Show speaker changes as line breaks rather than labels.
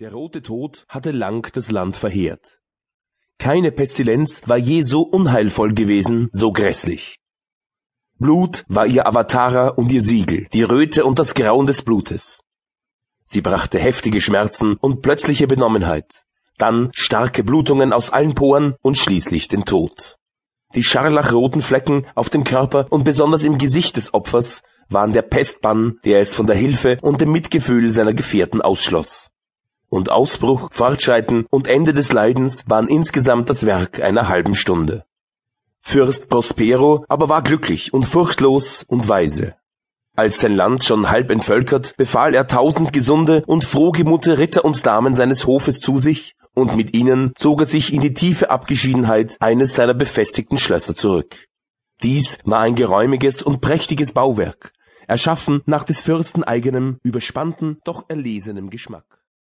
Der rote Tod hatte lang das Land verheert. Keine Pestilenz war je so unheilvoll gewesen, so grässlich. Blut war ihr Avatara und ihr Siegel, die Röte und das Grauen des Blutes. Sie brachte heftige Schmerzen und plötzliche Benommenheit, dann starke Blutungen aus allen Poren und schließlich den Tod. Die scharlachroten Flecken auf dem Körper und besonders im Gesicht des Opfers waren der Pestbann, der es von der Hilfe und dem Mitgefühl seiner Gefährten ausschloss und Ausbruch, Fortschreiten und Ende des Leidens waren insgesamt das Werk einer halben Stunde. Fürst Prospero aber war glücklich und furchtlos und weise. Als sein Land schon halb entvölkert, befahl er tausend gesunde und frohgemute Ritter und Damen seines Hofes zu sich, und mit ihnen zog er sich in die tiefe Abgeschiedenheit eines seiner befestigten Schlösser zurück. Dies war ein geräumiges und prächtiges Bauwerk, erschaffen nach des Fürsten eigenem, überspannten, doch erlesenem Geschmack.